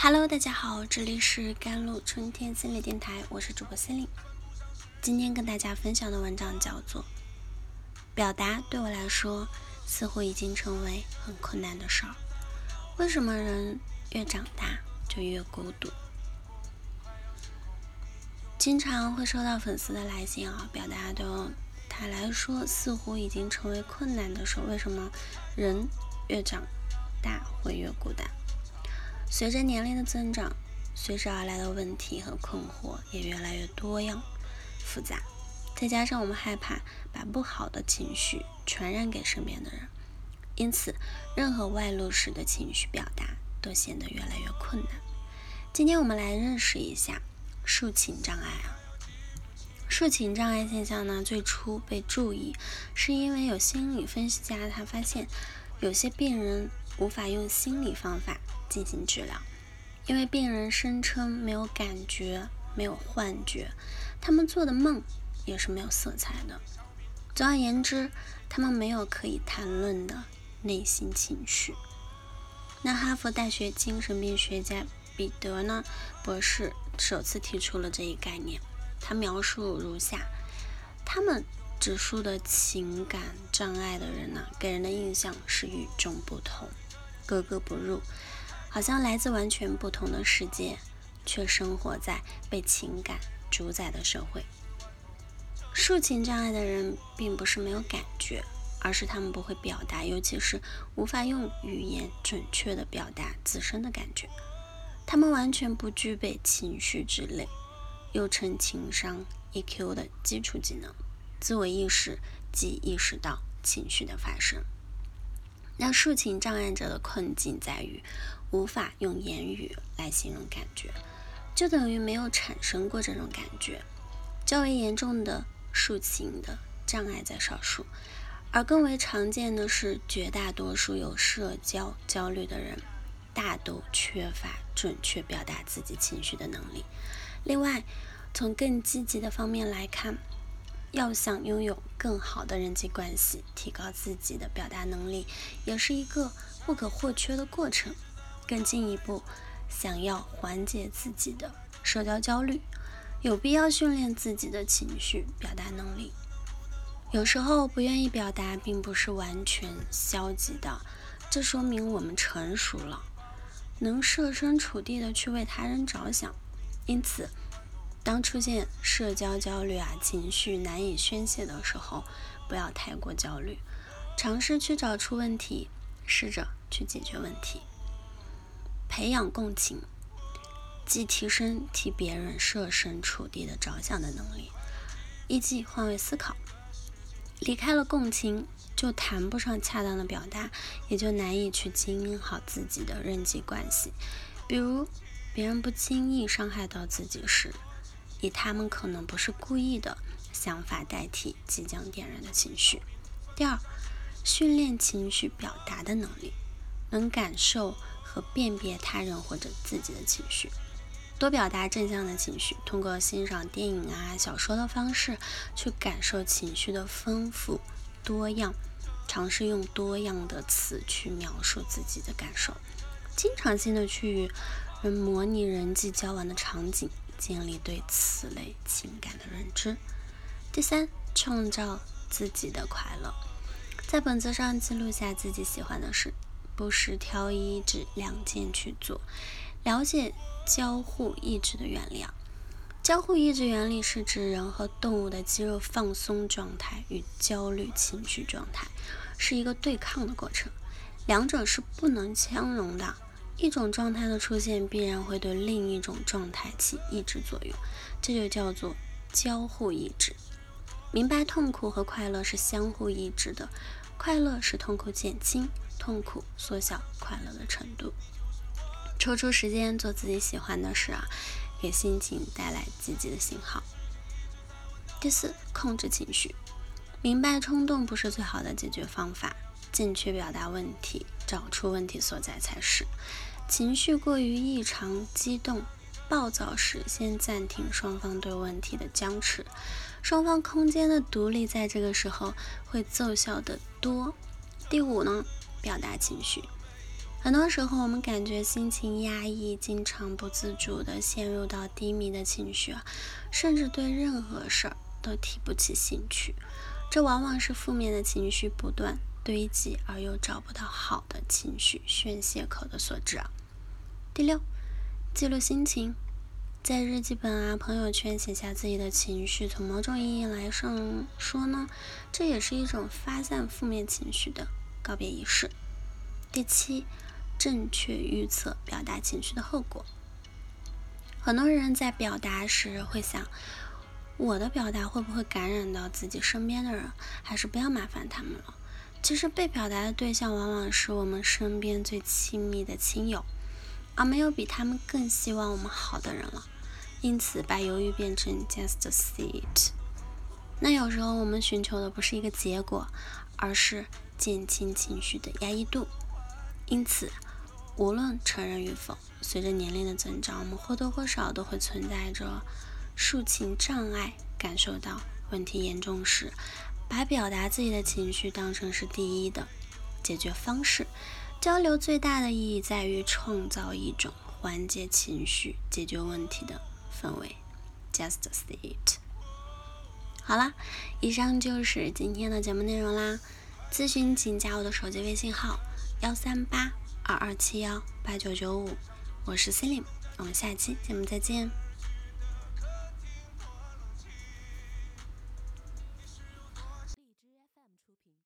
Hello，大家好，这里是甘露春天心理电台，我是主播心灵。今天跟大家分享的文章叫做《表达对我来说似乎已经成为很困难的事儿》。为什么人越长大就越孤独？经常会收到粉丝的来信啊，表达对他来说似乎已经成为困难的事儿。为什么人越长大会越孤单？随着年龄的增长，随之而来的问题和困惑也越来越多样、复杂。再加上我们害怕把不好的情绪传染给身边的人，因此任何外露式的情绪表达都显得越来越困难。今天我们来认识一下抒情障碍啊。抒情障碍现象呢，最初被注意是因为有心理分析家他发现，有些病人无法用心理方法。进行治疗，因为病人声称没有感觉、没有幻觉，他们做的梦也是没有色彩的。总而言之，他们没有可以谈论的内心情绪。那哈佛大学精神病学家彼得呢博士首次提出了这一概念，他描述如下：他们指数的情感障碍的人呢，给人的印象是与众不同、格格不入。好像来自完全不同的世界，却生活在被情感主宰的社会。抒情障碍的人并不是没有感觉，而是他们不会表达，尤其是无法用语言准确的表达自身的感觉。他们完全不具备情绪之类，又称情商 （EQ） 的基础技能，自我意识即意识到情绪的发生。那抒情障碍者的困境在于。无法用言语来形容感觉，就等于没有产生过这种感觉。较为严重的抒情的障碍在少数，而更为常见的是，绝大多数有社交焦虑的人，大都缺乏准确表达自己情绪的能力。另外，从更积极的方面来看，要想拥有更好的人际关系，提高自己的表达能力，也是一个不可或缺的过程。更进一步，想要缓解自己的社交焦虑，有必要训练自己的情绪表达能力。有时候不愿意表达，并不是完全消极的，这说明我们成熟了，能设身处地的去为他人着想。因此，当出现社交焦虑啊，情绪难以宣泄的时候，不要太过焦虑，尝试去找出问题，试着去解决问题。培养共情，即提升替别人设身处地的着想的能力，以及换位思考。离开了共情，就谈不上恰当的表达，也就难以去经营好自己的人际关系。比如，别人不轻易伤害到自己时，以他们可能不是故意的想法代替即将点燃的情绪。第二，训练情绪表达的能力，能感受。和辨别他人或者自己的情绪，多表达正向的情绪，通过欣赏电影啊、小说的方式去感受情绪的丰富多样，尝试用多样的词去描述自己的感受，经常性的去人模拟人际交往的场景，建立对此类情感的认知。第三，创造自己的快乐，在本子上记录下自己喜欢的事。不时挑一至两件去做，了解交互抑制的原理啊。交互抑制原理是指人和动物的肌肉放松状态与焦虑情绪状态是一个对抗的过程，两者是不能相容的。一种状态的出现必然会对另一种状态起抑制作用，这就叫做交互抑制。明白痛苦和快乐是相互抑制的，快乐使痛苦减轻。痛苦缩小快乐的程度，抽出时间做自己喜欢的事啊，给心情带来积极的信号。第四，控制情绪，明白冲动不是最好的解决方法，正确表达问题，找出问题所在才是。情绪过于异常激动、暴躁时，先暂停双方对问题的僵持，双方空间的独立，在这个时候会奏效的多。第五呢？表达情绪，很多时候，我们感觉心情压抑，经常不自主地陷入到低迷的情绪啊，甚至对任何事儿都提不起兴趣。这往往是负面的情绪不断堆积，而又找不到好的情绪宣泄口的所致啊。第六，记录心情，在日记本啊、朋友圈写下自己的情绪，从某种意义来上说呢，这也是一种发散负面情绪的告别仪式。第七。正确预测表达情绪的后果。很多人在表达时会想：我的表达会不会感染到自己身边的人？还是不要麻烦他们了。其实被表达的对象往往是我们身边最亲密的亲友，而没有比他们更希望我们好的人了。因此，把犹豫变成 just see it。那有时候我们寻求的不是一个结果，而是减轻情绪的压抑度。因此。无论承认与否，随着年龄的增长，我们或多或少都会存在着抒情障碍。感受到问题严重时，把表达自己的情绪当成是第一的解决方式。交流最大的意义在于创造一种缓解情绪、解决问题的氛围。Just say it。好啦，以上就是今天的节目内容啦。咨询请加我的手机微信号：幺三八。二二七幺八九九五，我是 Celine，我们下期节目再见。